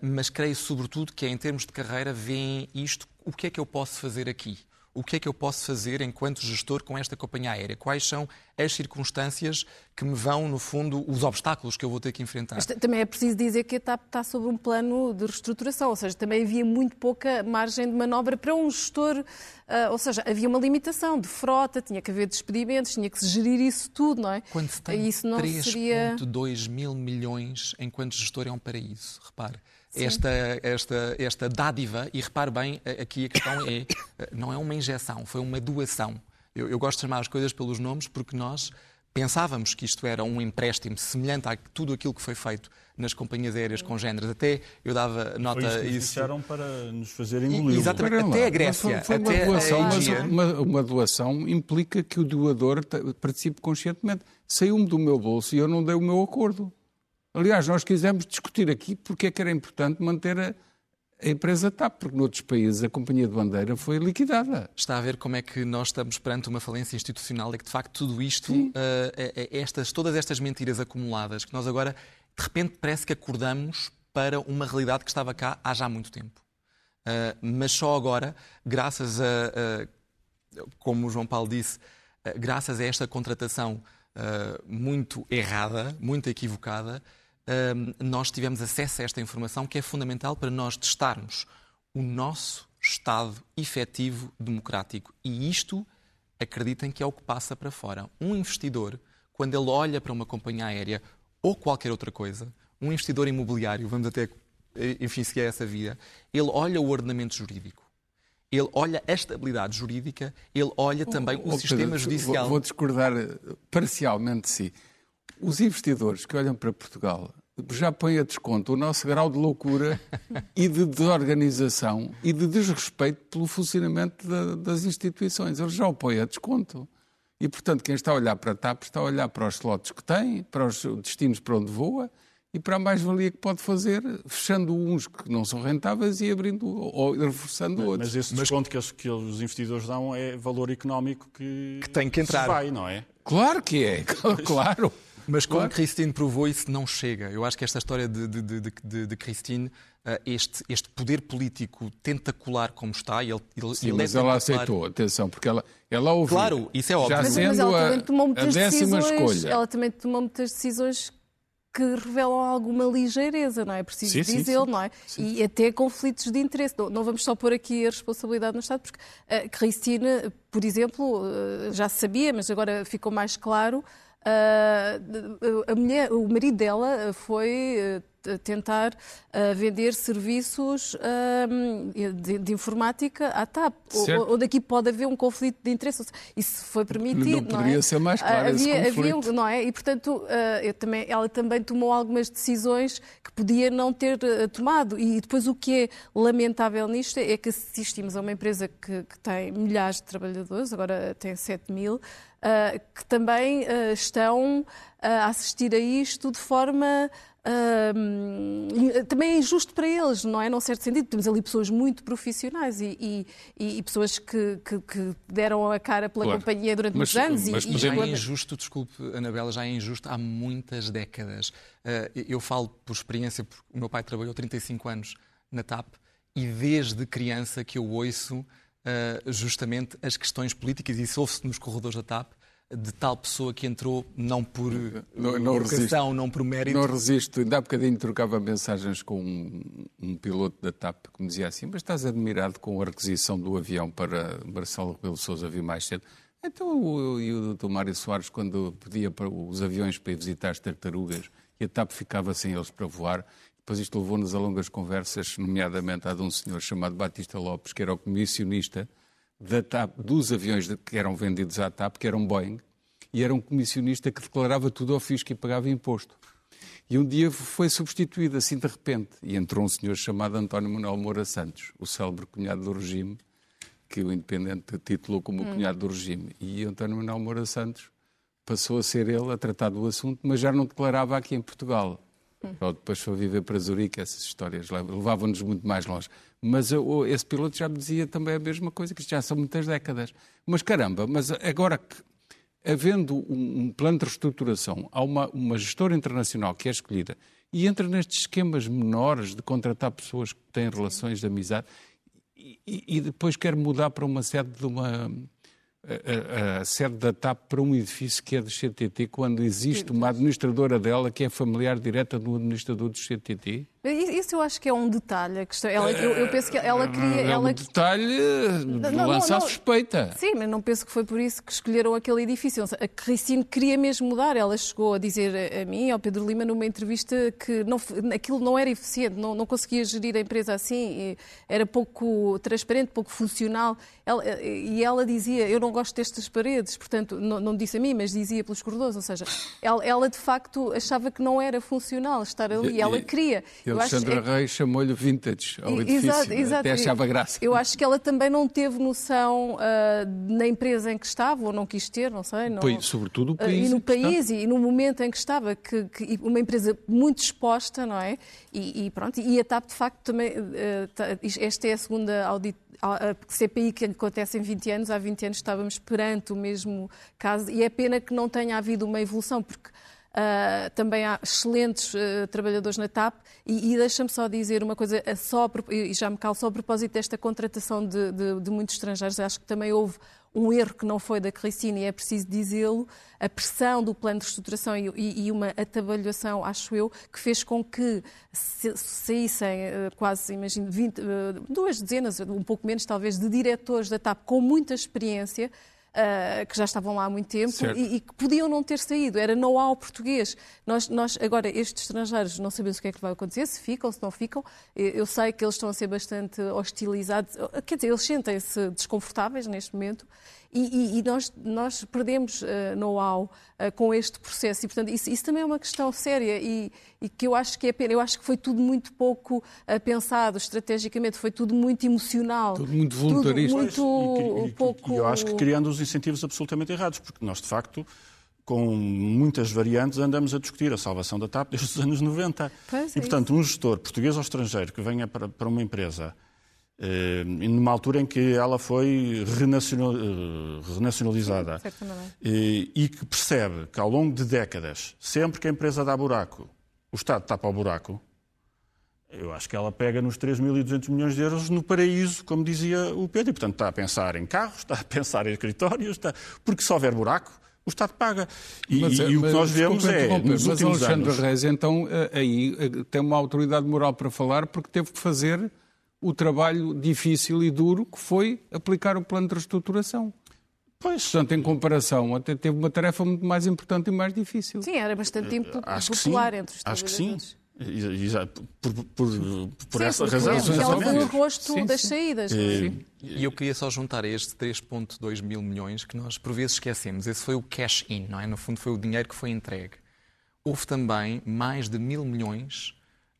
mas creio sobretudo que em termos de carreira, veem isto, o que é que eu posso fazer aqui? O que é que eu posso fazer enquanto gestor com esta companhia aérea? Quais são as circunstâncias que me vão, no fundo, os obstáculos que eu vou ter que enfrentar? Mas também é preciso dizer que a TAP está sobre um plano de reestruturação, ou seja, também havia muito pouca margem de manobra para um gestor, ah, ou seja, havia uma limitação de frota, tinha que haver despedimentos, tinha que se gerir isso tudo, não é? Quando se tem isso não 3,2 seria... mil milhões enquanto gestor é um paraíso. Repare, esta, esta, esta dádiva, e repare bem, a- aqui a questão é, não é uma injeção, foi uma doação. Eu, eu gosto de chamar as coisas pelos nomes porque nós pensávamos que isto era um empréstimo semelhante a tudo aquilo que foi feito nas companhias aéreas congêneres. Até eu dava nota Foi a isso que nos isso. disseram para nos fazer engolir. Exatamente. Até lá, a Grécia, mas foi, foi até a uma doação, Aegean. uma, uma doação implica que o doador participe conscientemente. Saiu-me do meu bolso e eu não dei o meu acordo. Aliás, nós quisemos discutir aqui porque é que era importante manter a, a empresa TAP, porque noutros países a companhia de bandeira foi liquidada. Está a ver como é que nós estamos perante uma falência institucional e que, de facto, tudo isto, eh, estas, todas estas mentiras acumuladas, que nós agora, de repente, parece que acordamos para uma realidade que estava cá há já muito tempo. Eh, mas só agora, graças a, a- como o João Paulo disse, eh, graças a esta contratação muito errada, muito equivocada, nós tivemos acesso a esta informação que é fundamental para nós testarmos o nosso Estado efetivo democrático. E isto, acreditem que é o que passa para fora. Um investidor, quando ele olha para uma companhia aérea ou qualquer outra coisa, um investidor imobiliário, vamos até, enfim, seguir essa via, ele olha o ordenamento jurídico. Ele olha a estabilidade jurídica, ele olha também o Oh, sistema Pedro, judicial. Vou, vou discordar eh, parcialmente de si. Os investidores que olham para Portugal já põem a desconto o nosso grau de loucura e de desorganização e de desrespeito pelo funcionamento da- das instituições. Eles já o põem a desconto. E, portanto, quem está a olhar para a TAP está a olhar para os slots que tem, para os destinos para onde voa e para a mais-valia que pode fazer, fechando uns que não são rentáveis e abrindo ou reforçando outros. Mas esse desconto que, que os investidores dão é valor económico que, que tem que entrar. vai, não é? Claro que é, claro. Mas como claro. Christine provou, isso não chega. Eu acho que esta história de, de, de, de, de Christine, eh, este, este poder político tentacular como está, ele, ele, Sim, ele mas é ela aceitou, atenção, porque ela, ela ouviu. Claro, isso é óbvio. Já Mas, sendo mas ela a, também tomou muitas decisões. escolha. Ela também tomou muitas decisões que revelam alguma ligeireza, não é? Preciso Sim, sim, dizê-lo, sim. não é? E até conflitos de interesse. Não, não vamos só pôr aqui a responsabilidade no Estado, porque a Cristina, por exemplo, eh, já se sabia, mas agora ficou mais claro, eh, a mulher, o marido dela foi eh, tentar eh, vender serviços eh, de, de informática à TAP, onde aqui pode haver um conflito de interesse. Isso foi permitido, Não é? poderia ser mais claro Ah, esse havia, havia um- não é? E, portanto, também, ela também tomou algumas decisões que podia não ter tomado. E depois o que é lamentável nisto é que assistimos a uma empresa que, que tem milhares de trabalhadores, agora tem 7 mil, eh, que também eh, estão eh, a assistir a isto de forma. eh, também é injusto para eles, não é? Num certo sentido. Temos ali pessoas muito profissionais e, e- e- pessoas que, que- que deram a cara pela Claro. companhia durante Mas- muitos anos. mas e, E e já é injusto, desculpe, Anabela, já é injusto há muitas décadas. Eh, Eu falo por experiência, porque o meu pai trabalhou 35 anos na TAP e desde criança que eu ouço justamente as questões políticas e isso ouve-se nos corredores da TAP de tal pessoa que entrou não por Não- não educação, resisto. não por mérito. Não resisto. Ainda há bocadinho trocava mensagens com um, um piloto da TAP que me dizia assim: Mas estás admirado com a requisição do avião para Marcelo Rebelo de Souza vir mais cedo? Então, o, e o Dr. Mário Soares, quando pedia para os aviões para ir visitar as tartarugas e a TAP ficava sem eles para voar, depois isto levou-nos a longas conversas, nomeadamente a de um senhor chamado Batista Lopes, que era o comissionista TAP, dos aviões que eram vendidos à TAP, que eram Boeing, e era um comissionista que declarava tudo ao fisco e pagava imposto. E um dia foi substituído assim de repente, e entrou um senhor chamado António Manuel Moura Santos, o célebre cunhado do regime, que o Independente titulou como o cunhado do regime. E António Manuel Moura Santos passou a ser ele a tratar do assunto, mas já não declarava aqui em Portugal. Depois foi viver para Zurique, essas histórias levavam-nos muito mais longe. Mas o- esse piloto já me dizia também a mesma coisa, que já são muitas décadas. Mas caramba, mas agora que, havendo um, um plano de reestruturação, há uma, uma gestora internacional que é escolhida e entra nestes esquemas menores de contratar pessoas que têm relações de amizade e- e depois quer mudar para uma sede de uma a, a- a sede da TAP para um edifício que é do CTT, quando existe uma administradora dela que é familiar direta do administrador do CTT. Isso eu acho que é um detalhe. Ela, eu, eu penso que ela queria. é ela... um detalhe de lançar suspeita. Sim, mas não penso que foi por isso que escolheram aquele edifício. A Cristine queria mesmo mudar. Ela chegou a dizer a- mim, ao Pedro Lima, numa entrevista que não, aquilo não era eficiente, não, não conseguia gerir a empresa assim, era pouco transparente, pouco funcional. Ela- e ela dizia: Eu não gosto destas paredes, portanto, não, não disse a mim, mas dizia pelos corredores. Ou seja, ela, ela, de facto achava que não era funcional estar ali. Ela queria. Eu Alexandra é- Reis chamou-lhe vintage ao edifício. Exato, exato. Até achava graça. Eu acho que ela também não teve noção ah, na empresa em que estava, ou não quis ter, não sei. Não... País- sobretudo o Ah, país E no que está. país e no momento em que estava, que, que- uma empresa muito exposta, não é? E, e pronto, e a TAP de facto também, tá- esta é a segunda audit, a CPI que acontece em 20 anos, há 20 anos estávamos perante o mesmo caso e é pena que não tenha havido uma evolução, porque ah, também há excelentes ah, trabalhadores na TAP. E, e deixa-me só dizer uma coisa, ah, só, e já me calo só a propósito desta contratação de, de- de muitos estrangeiros, acho que também houve um erro que não foi da Cristina e é preciso dizê-lo, a pressão do plano de reestruturação e, e- uma atabalhação, acho eu, que fez com que se- saíssem eh, quase, imagino, 20, eh, duas dezenas, um pouco menos talvez, de diretores da TAP com muita experiência, ah, que já estavam lá há muito tempo e, e que podiam não ter saído. Era know-how português. Nós, nós, agora, estes estrangeiros não sabemos o que é que vai acontecer, se ficam, se não ficam. Eu sei que eles estão a ser bastante hostilizados. Quer dizer, eles sentem-se desconfortáveis neste momento e, e- e nós, nós perdemos ah, know-how ah, com este processo. E, portanto, isso, isso também é uma questão séria e, e que eu acho que é pena. Eu acho que foi tudo muito pouco ah, pensado estrategicamente, foi tudo muito emocional. Tudo muito voluntarista. muito E- pouco... E eu acho que criando os incentivos absolutamente errados, porque nós, de facto, com muitas variantes, andamos a discutir a salvação da TAP desde os anos 90. Pois e, é portanto, um gestor português ou estrangeiro que venha para, para uma empresa numa altura em que ela foi renacional, eh, renacionalizada. Eh, e que percebe que ao longo de décadas, sempre que a empresa dá buraco, o Estado tapa o buraco, eu acho que ela pega nos 3.200 milhões de euros no paraíso, como dizia o Pedro, e portanto está a pensar em carros, está a pensar em escritórios, está... porque se houver buraco, o Estado paga. E, mas, e, e o que nós vemos é, nos mas Alexandre anos... Reis, então, aí tem uma autoridade moral para falar, porque teve que fazer o trabalho difícil e duro que foi aplicar o plano de reestruturação. Pois. Portanto, em comparação, até teve uma tarefa muito mais importante e mais difícil. Sim, era bastante popular entre os Acho que sim. Por, por, por sim, essa razão. Ela foi o rosto sim, das saídas. E, e eu queria só juntar a este 3,2 mil milhões que nós por vezes esquecemos. Esse foi o cash-in, não é? No fundo, foi o dinheiro que foi entregue. Houve também mais de mil milhões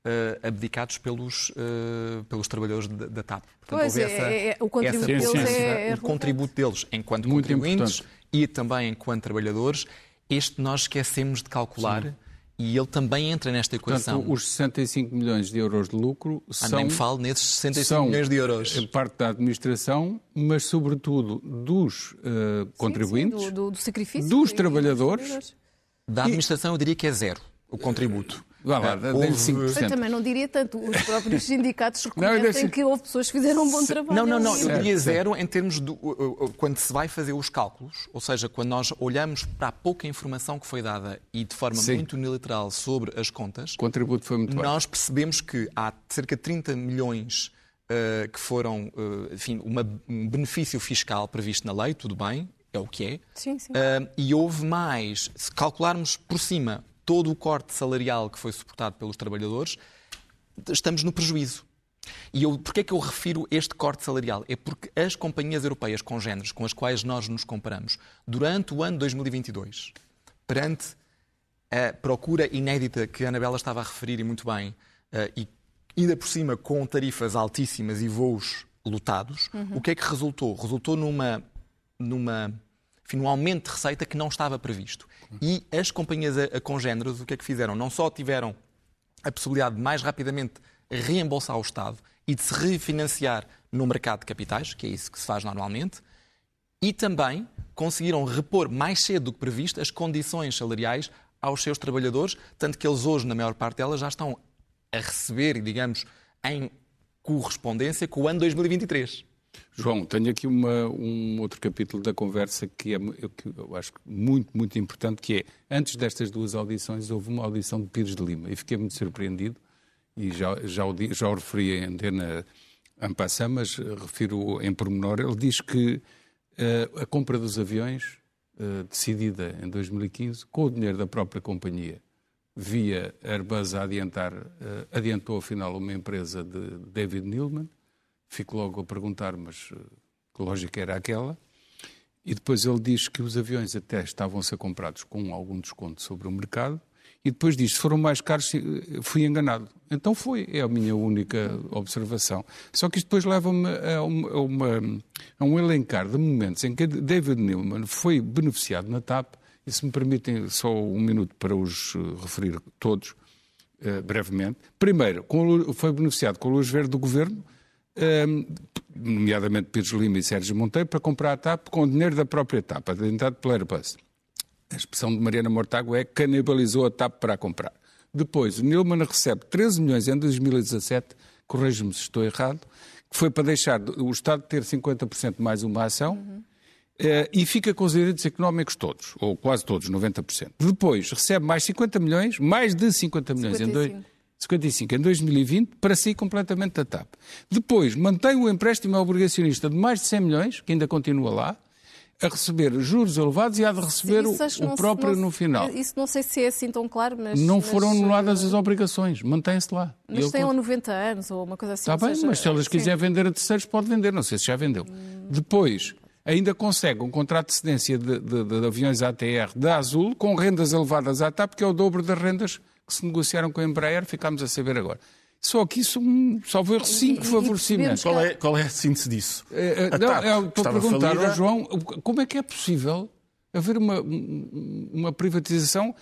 uh, abdicados pelos, uh, pelos trabalhadores da, da TAP. Portanto, pois, é, essa, é, o contributo essa, deles é, é O contributo deles enquanto Muito contribuintes importante. e também enquanto trabalhadores, este nós esquecemos de calcular. Sim. E ele também entra nesta equação. Portanto, os 65 milhões de euros de lucro ah, são. Nem me falo nesses 65 milhões de euros. parte da administração, mas sobretudo dos uh, contribuintes, sim, sim, do, do, sacrifício, dos trabalhadores. Da administração, eu diria que é zero o contributo. Vá lá, é, houve... 5%. Eu também não diria tanto. Os próprios sindicatos reconhecem não, que houve pessoas que fizeram um bom trabalho. Não, não, não. Eu diria zero em termos de quando se vai fazer os cálculos, ou seja, quando nós olhamos para a pouca informação que foi dada e de forma Sim. muito unilateral sobre as contas, o contributo foi muito nós percebemos que há cerca de 30 milhões uh, que foram, uh, enfim, uma, um benefício fiscal previsto na lei, tudo bem, é o que é. Sim, sim. Uh, e houve mais, se calcularmos por cima todo o corte salarial que foi suportado pelos trabalhadores, estamos no prejuízo. E eu, porquê é que eu refiro este corte salarial? É porque as companhias europeias congêneres com as quais nós nos comparamos durante o ano 2022, perante a procura inédita que a Anabela estava a referir e muito bem, uh, e ainda por cima com tarifas altíssimas e voos lotados, uhum. o que é que resultou? Resultou numa, numa enfim, um aumento de receita que não estava previsto. E as companhias congêneres, o que é que fizeram? Não só tiveram a possibilidade de mais rapidamente reembolsar o Estado e de se refinanciar no mercado de capitais, que é isso que se faz normalmente, e também conseguiram repor mais cedo do que previsto as condições salariais aos seus trabalhadores, tanto que eles hoje, na maior parte delas, já estão a receber, digamos, em correspondência com o ano 2023. João, tenho aqui uma, um outro capítulo da conversa que é que eu acho muito, muito importante, que é, antes destas duas audições, houve uma audição de Pires de Lima. E fiquei muito surpreendido, e já, já, o, já o referi em antena Ampassã, mas refiro em pormenor, ele diz que uh, a compra dos aviões, uh, decidida em 2015, com o dinheiro da própria companhia, via Airbus a adiantar, uh, adiantou afinal uma empresa de David Neilman, Fico logo a perguntar, mas eh, que lógica era aquela? E depois ele diz que os aviões até estavam a ser comprados com algum desconto sobre o mercado. E depois diz, se foram mais caros, eh, fui enganado. Então foi, é a minha única observação. Só que isto depois leva-me a, uma, a, um elencar de momentos em que David Newman foi beneficiado na TAP, e se me permitem só um minuto para os eh, referir todos, brevemente. Primeiro, foi beneficiado com a luz verde do governo, nomeadamente Pires Lima e Sérgio Monteiro, para comprar a TAP com o dinheiro da própria TAP, adentado pela Airbus. A expressão de Mariana Mortágua é canibalizou a TAP para a comprar. Depois, o Nilman recebe 13 milhões em 2017, corrijo-me se estou errado, que foi para deixar o Estado ter 50% mais uma ação, uhum. e fica com os direitos económicos todos, ou quase todos, 90%. Depois, recebe mais 50 milhões, mais de 50 milhões 55. em dois 55 em 2020, para si completamente da TAP. Depois, mantém o empréstimo obrigacionista de mais de 100 milhões, que ainda continua lá, a receber juros elevados e há de receber Sim, o, o próprio não, no final. Isso não sei se é assim tão claro, mas... Não mas, foram anuladas as obrigações, mantém-se lá. Mas têm 90 anos ou uma coisa assim. Está bem, seja, mas se elas quiserem vender a terceiros, pode vender, não sei se já vendeu. Hum. Depois, ainda consegue um contrato de cedência de, de, de, aviões ATR da Azul com rendas elevadas à TAP, que é o dobro das rendas se negociaram com a Embraer, ficámos a saber agora. Só que isso só foi cinco favorecimentos. Qual é, qual é a síntese disso? É, é, não, é, para perguntar falida... ao João como é que é possível haver uma, uma privatização.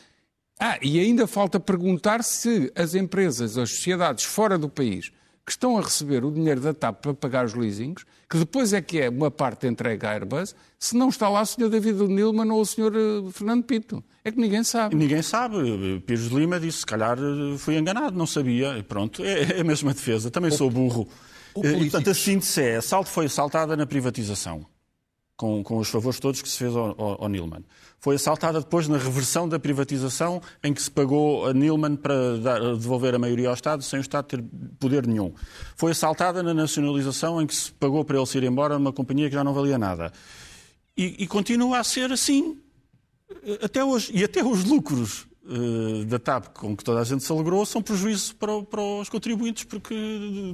Ah, e ainda falta perguntar se as empresas, as sociedades fora do país que estão a receber o dinheiro da TAP para pagar os leasings, que depois é que é uma parte entregue à Airbus, se não está lá o Sr. David Nilman ou o Sr. Eh, Fernando Pinto. É que ninguém sabe. Ninguém sabe. Pires de Lima disse, se calhar eh, fui enganado, não sabia. E pronto, é, é a mesma defesa. Também sou burro. E, portanto, a síntese é, a salto foi assaltada na privatização com, com os favores todos que se fez ao, ao, ao, Nilman. Foi assaltada depois na reversão da privatização, em que se pagou a Nilman para dar, devolver a maioria ao Estado, sem o Estado ter poder nenhum. Foi assaltada na nacionalização, em que se pagou para ele se ir embora numa companhia que já não valia nada. E, e continua a ser assim até hoje. E até os lucros uh, da TAP, com que toda a gente se alegrou, são prejuízo para, para, os contribuintes, porque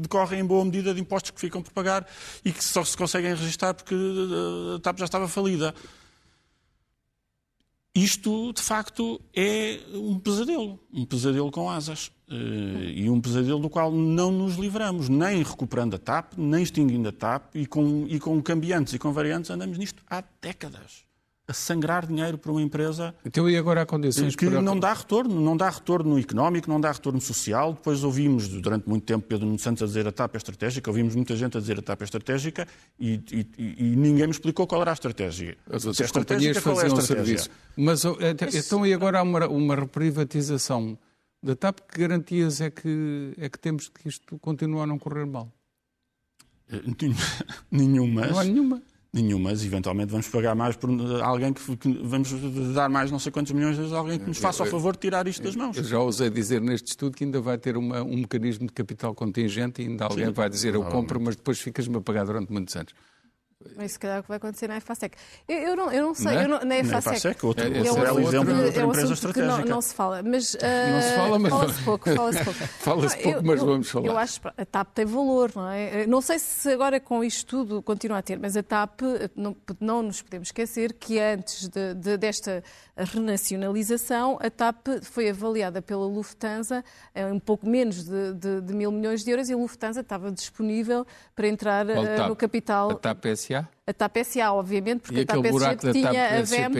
decorrem em boa medida de impostos que ficam por pagar e que só se conseguem registrar porque eh, a TAP já estava falida. Isto, de facto, é um pesadelo. Um pesadelo com asas. Uh, e um pesadelo do qual não nos livramos, nem recuperando a TAP, nem extinguindo a TAP, e com, e com cambiantes e com variantes andamos nisto há décadas a sangrar dinheiro para uma empresa então, e agora há condições que para... não dá retorno, não dá retorno económico, não dá retorno social. Depois ouvimos durante muito tempo Pedro Nuno Santos a dizer a TAP é estratégica, ouvimos muita gente a dizer a TAP é estratégica e, e, e ninguém me explicou qual era a estratégia. As outras companhias faziam é serviço. Mas então e agora há uma, uma reprivatização da TAP, que garantias é que, é que temos que isto continue a não correr mal? Eh, nenhuma. Não há nenhuma. Nenhumas, eventualmente vamos pagar mais por alguém que, que, vamos dar mais não sei quantos milhões a alguém que nos faça o favor de tirar isto das mãos. Eu já ousei dizer neste estudo que ainda vai ter uma, um mecanismo de capital contingente e ainda alguém Sim. vai dizer eu compro, mas depois ficas-me a pagar durante muitos anos. Mas se calhar o que vai acontecer na EFASEC. Eu, eu, não, eu não sei, não é? eu não, na EFASEC. EFASEC outro, é, é, outro, é um exemplo de outra é um empresa estratégica. Não, não, se fala, mas. Uh, não se fala, mas. Fala-se pouco, fala-se pouco. fala-se pouco, mas eu, vamos falar. Eu acho que a TAP tem valor, não é? Não sei se agora com isto tudo continua a ter, mas a TAP, não, não nos podemos esquecer que antes de, de, desta renacionalização, a TAP foi avaliada pela Lufthansa em um pouco menos de, de, de mil milhões de euros e a Lufthansa estava disponível para entrar uh, no capital. A TAP SA? A TAP SA, obviamente, porque e a TAP SA tinha a VEM.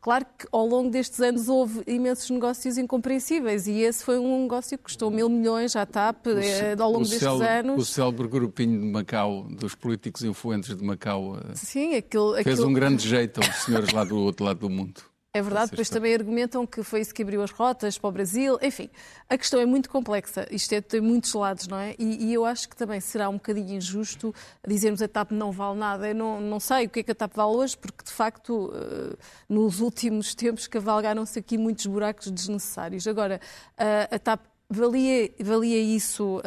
Claro que ao longo destes anos houve imensos negócios incompreensíveis e esse foi um negócio que custou mil milhões à TAP o, eh, ao longo destes anos. O célebre grupinho de Macau, dos políticos influentes de Macau, eh, Sim, aquilo, fez aquilo... um grande jeito aos senhores lá do outro lado do mundo. É verdade, depois também argumentam que foi isso que abriu as rotas para o Brasil. Enfim, a questão é muito complexa. Isto é, tem muitos lados, não é? E, e, eu acho que também será um bocadinho injusto dizermos a TAP não vale nada. Eu não, não sei o que é que a TAP vale hoje, porque de facto, uh, nos últimos tempos, cavalgaram-se aqui muitos buracos desnecessários. Agora, uh, a TAP valia, valia isso uh,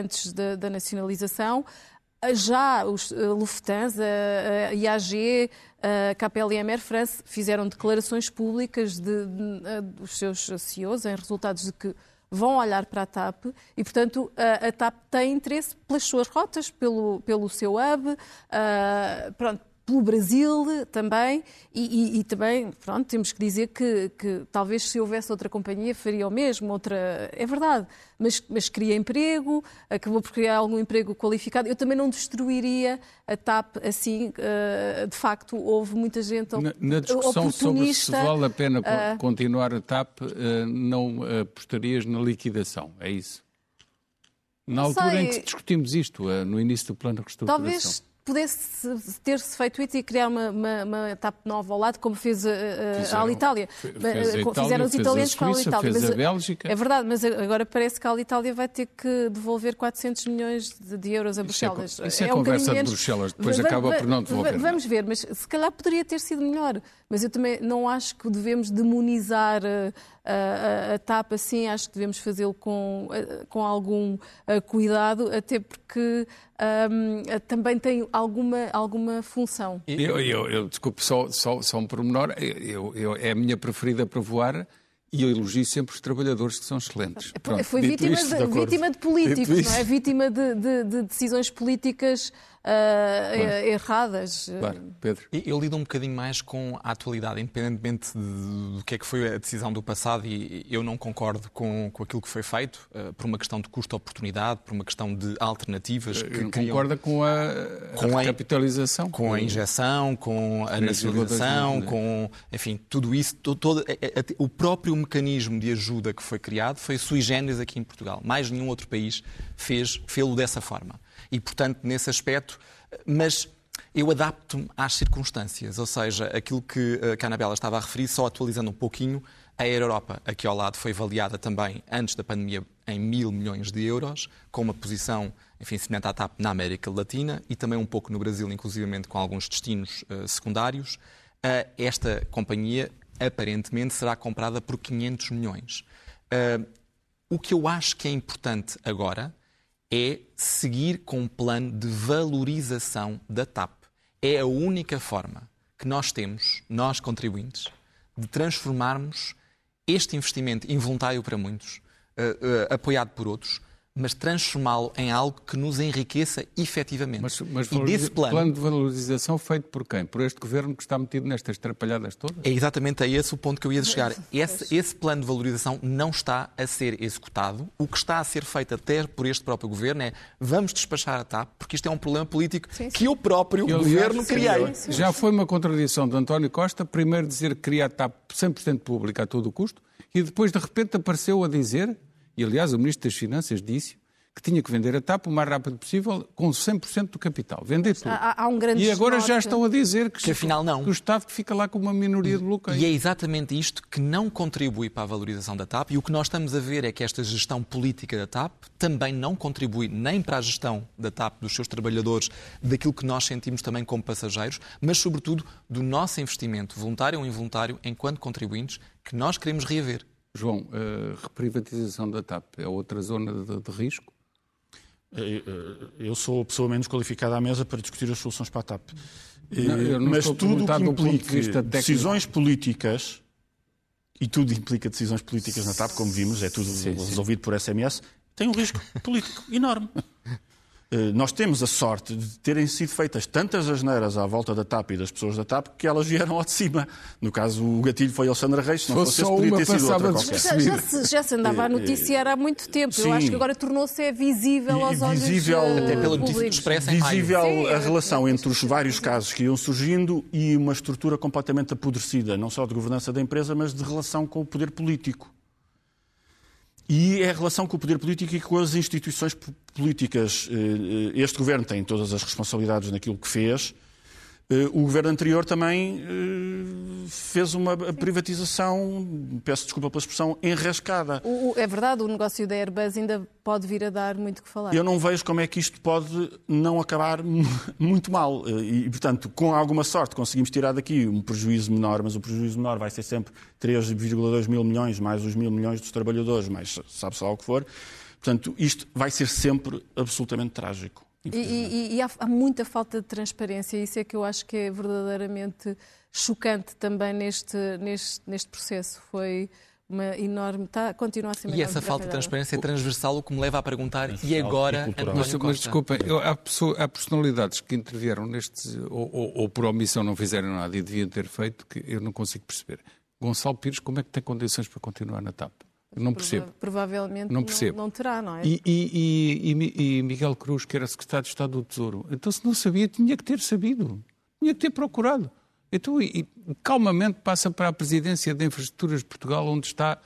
antes da, da nacionalização já os Lufthansa, a IAG, a KPLM Air France fizeram declarações públicas de, de, dos seus CEOs em resultados de que vão olhar para a TAP e, portanto, a, a TAP tem interesse pelas suas rotas, pelo, pelo seu hub, uh, pronto, pelo Brasil também, e, e, e, também, pronto, temos que dizer que, que, talvez se houvesse outra companhia faria o mesmo, outra, é verdade, mas, mas cria emprego, acabou por criar algum emprego qualificado. Eu também não destruiria a TAP assim, uh, de facto, houve muita gente Na, na discussão sobre se vale a pena uh, continuar a TAP, uh, não apostarias na liquidação, é isso? Na altura sei. em que discutimos isto, no início do plano de reestruturação. Talvez pudesse ter-se feito isso e criar uma, uma, uma TAP nova ao lado, como fez a, a, a Alitalia. Fizeram os italianos com a Alitalia. Fez a Bélgica. É verdade, mas agora parece que a Alitalia vai ter que devolver 400 milhões de, de euros a Bruxelas. Isso é, isso é, é conversa um de Bruxelas, depois acaba por não devolver. Vamos ver, mas se calhar poderia ter sido melhor. Mas eu também não acho que devemos demonizar a, a, a TAP assim, acho que devemos fazê-lo com, com algum cuidado, até porque um, também tem alguma, alguma função. Eu, eu, eu desculpe, só, só, só um pormenor, eu, eu, é a minha preferida para voar e eu elogio sempre os trabalhadores que são excelentes. Pronto, Foi vítima, isto, de, de vítima de políticos, não é? Vítima de, de, de decisões políticas claro. erradas. Claro, Pedro. Eu lido um bocadinho mais com a atualidade, independentemente do que é que foi a decisão do passado, e eu não concordo com, com aquilo que foi feito, uh, por uma questão de custo-oportunidade, por uma questão de alternativas. Que concorda com a, com a capitalização? Com a injeção, com a nacionalização, né? com, enfim, tudo isso, todo, todo, o próprio mecanismo de ajuda que foi criado foi sui generis aqui em Portugal. Mais nenhum outro país fez, fê-lo dessa forma. E, portanto, nesse aspecto, mas eu adapto-me às circunstâncias, ou seja, aquilo que, eh, a Anabela estava a referir, só atualizando um pouquinho, a Air Europa, aqui ao lado, foi avaliada também, antes da pandemia, em mil milhões de euros, com uma posição, enfim, semelhante à TAP na América Latina e também um pouco no Brasil, inclusivamente com alguns destinos uh, secundários. Uh, esta companhia, aparentemente, será comprada por 500 milhões. Uh, o que eu acho que é importante agora é seguir com um plano de valorização da TAP. É a única forma que nós temos, nós contribuintes, de transformarmos este investimento involuntário para muitos, uh, uh, apoiado por outros, mas transformá-lo em algo que nos enriqueça efetivamente. Mas, mas e desse plano... plano de valorização feito por quem? Por este governo que está metido nestas trapalhadas todas? É exatamente a esse o ponto que eu ia chegar. Esse, esse plano de valorização não está a ser executado. O que está a ser feito até por este próprio governo é vamos despachar a TAP, porque isto é um problema político sim, sim. que eu próprio, o governo, criei. Já foi uma contradição de António Costa, primeiro dizer que queria a TAP 100% pública a todo o custo, e depois de repente apareceu a dizer e aliás o Ministro das Finanças disse que tinha que vender a TAP o mais rápido possível com 100% do capital. Vender tudo. Há, há um grande e agora já estão a dizer que, que afinal não. Que o Estado fica lá com uma minoria de bloqueio. E é exatamente isto que não contribui para a valorização da TAP e o que nós estamos a ver é que esta gestão política da TAP também não contribui nem para a gestão da TAP, dos seus trabalhadores, daquilo que nós sentimos também como passageiros, mas sobretudo do nosso investimento, voluntário ou involuntário, enquanto contribuintes, que nós queremos reaver. João, a reprivatização da TAP é outra zona de, de risco? Eh, eh, eu sou a pessoa menos qualificada à mesa para discutir as soluções para a TAP. Não, não Mas tudo o que implica de decisões políticas, e tudo implica decisões políticas na TAP, como vimos, é tudo sim, resolvido sim. por SMS, tem um risco político enorme. Eh, nós temos a sorte de terem sido feitas tantas asneiras à volta da TAP e das pessoas da TAP que elas vieram ao de cima. No caso, o gatilho foi Alexandre Reis, se não fosse, fosse podia ter sido outra qualquer. Já, já, se, já se andava a eh, noticiar há muito tempo. Sim. Eu acho que agora tornou-se é visível aos olhos visível, Até pela notícia expressa Visível Sim, a relação entre os vários casos que iam surgindo e uma estrutura completamente apodrecida, não só de governança da empresa, mas de relação com o poder político. E é a relação com o poder político e com as instituições políticas. Eh, eh, este governo tem todas as responsabilidades naquilo que fez. Eh, o governo anterior também fez uma privatização, peço desculpa pela expressão, enrascada. é verdade, o negócio da Airbus ainda pode vir a dar muito que falar. Eu não vejo como é que isto pode não acabar muito mal. E, portanto, com alguma sorte conseguimos tirar daqui um prejuízo menor, mas o prejuízo menor vai ser sempre 3,2 mil milhões, mais os mil milhões dos trabalhadores, mais sabe-se lá o que for. Portanto, isto vai ser sempre absolutamente trágico. E, e, e há, há, muita falta de transparência, isso é que eu acho que é verdadeiramente chocante também neste, neste, neste processo. Foi uma enorme. Está, continua a ser uma E essa falta de transparência é transversal, o que me leva a perguntar, e agora. Mas, mas desculpem, há, há, personalidades que intervieram nestes, ou, ou, ou, por omissão não fizeram nada e deviam ter feito, que eu não consigo perceber. Gonçalo Pires, como é que tem condições para continuar na TAP? Não percebo. Provavelmente não, percebo. Não, não terá, não é? E, e, e, e, Miguel Cruz, que era secretário de Estado do Tesouro, então se não sabia, tinha que ter sabido, tinha que ter procurado. Então, e, calmamente passa para a presidência de Infraestruturas de Portugal, onde está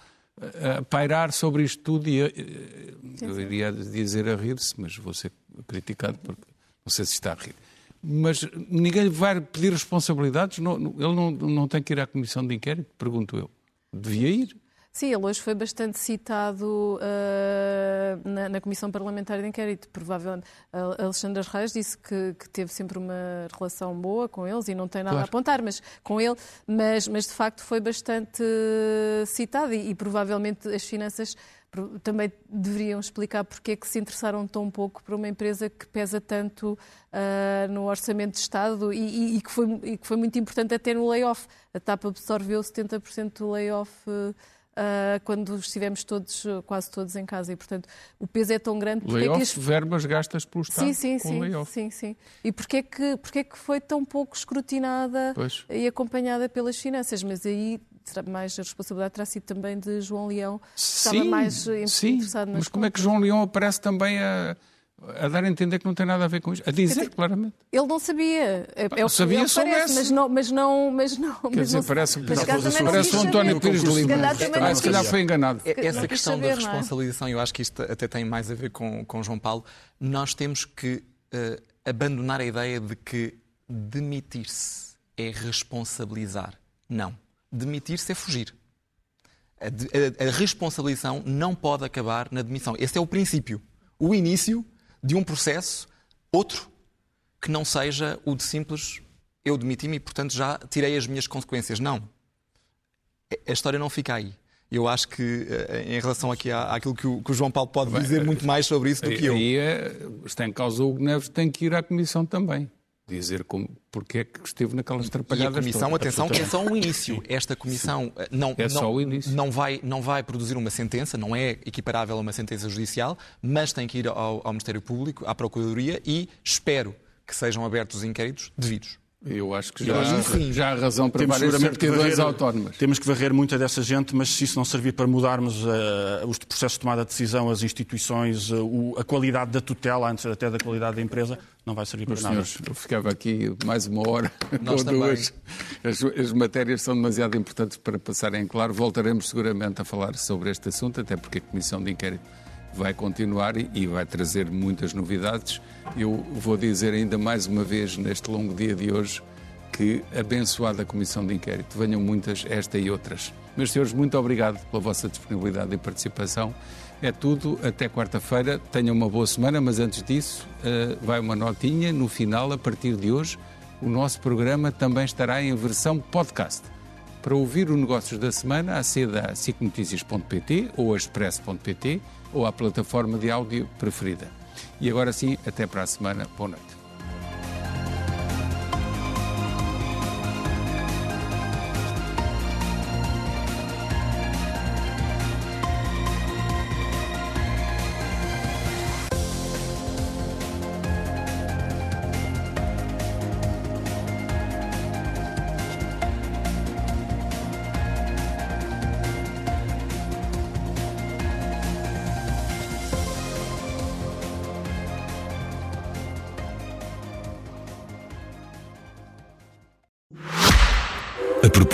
a pairar sobre isto tudo e eu iria dizer a rir-se, mas vou ser criticado porque não sei se está a rir. Mas ninguém vai pedir responsabilidades, não, ele não, não tem que ir à comissão de inquérito, pergunto eu. Devia ir. Sim, ele hoje foi bastante citado uh, na, na, Comissão Parlamentar de Inquérito. Provavelmente, Alexandre Reis disse que, que, teve sempre uma relação boa com eles e não tem nada claro. a apontar, mas com ele, mas, mas de facto foi bastante citado e, e provavelmente as finanças também deveriam explicar porque é que se interessaram tão pouco por uma empresa que pesa tanto uh, no orçamento de Estado e, e, e, que foi, e, que foi, muito importante até no layoff. A TAP absorveu 70% do layoff uh, uh, quando estivemos todos, quase todos em casa. E, portanto, o peso é tão grande. Layoff, é que as... verbas gastas pelo Estado sim, sim, sim, layoff. Sim, sim. E porquê é que, porquê é que foi tão pouco escrutinada pois. e acompanhada pelas finanças? Mas aí mais a responsabilidade terá sido também de João Leão, que sim, estava mais sim, interessado nas Mas como é que João Leão aparece também a a dar a entender que não tem nada a ver com isto, a dizer dizer, claramente. Ele não sabia. É, é o sabia ele parece, mas não, mas não, mas não. Quer dizer, parece, mas parece, parece o António Pires de Lima. Se calhar foi enganado. Essa questão saber, da é? responsabilização, eu acho que isto até tem mais a ver com, com João Paulo. Nós temos que uh, abandonar a ideia de que demitir-se é responsabilizar. Não. Demitir-se é fugir. A, a, a responsabilização não pode acabar na demissão. Esse é o princípio. O início de um processo, outro, que não seja o de simples eu demiti-me e, portanto, já tirei as minhas consequências. Não. A história não fica aí. Eu acho que, eh, em relação aqui à, àquilo que o, que o João Paulo pode Bem, dizer muito mais sobre isso do que eu. Aí é, está em causa o Hugo Neves, tem que ir à Comissão também dizer como, porque é que esteve naquelas atrapalhadas. E a comissão, todas. atenção, que é só um início. Esta comissão eh, não, é não, início. não, vai, não vai produzir uma sentença, não é equiparável a uma sentença judicial, mas tem que ir ao, ao Ministério Público, à Procuradoria e espero que sejam abertos os inquéritos devidos. Eu acho que já, já há razão para temos várias certidões autónomas. Temos que varrer muita dessa gente, mas se isso não servir para mudarmos uh, os processos de tomada de decisão, as instituições, uh, a qualidade da tutela, antes até da qualidade da empresa, não vai servir Meus para nada. Senhores, eu ficava aqui mais uma hora Nós ou duas. As, as, matérias são demasiado importantes para passarem claro. Voltaremos seguramente a falar sobre este assunto, até porque a Comissão de Inquérito vai continuar e, vai trazer muitas novidades. Eu vou dizer ainda mais uma vez neste longo dia de hoje que abençoada Comissão de Inquérito. Venham muitas, esta e outras. Meus senhores, muito obrigado pela vossa disponibilidade e participação. É tudo, até quarta-feira. Tenham uma boa semana, mas antes disso, uh, vai uma notinha. No final, a partir de hoje, o nosso programa também estará em versão podcast. Para ouvir o Negócios da Semana, aceda a cicnoticias.pt ou a expresso.pt ou à plataforma de áudio preferida. E agora sim, até para a semana. Boa noite.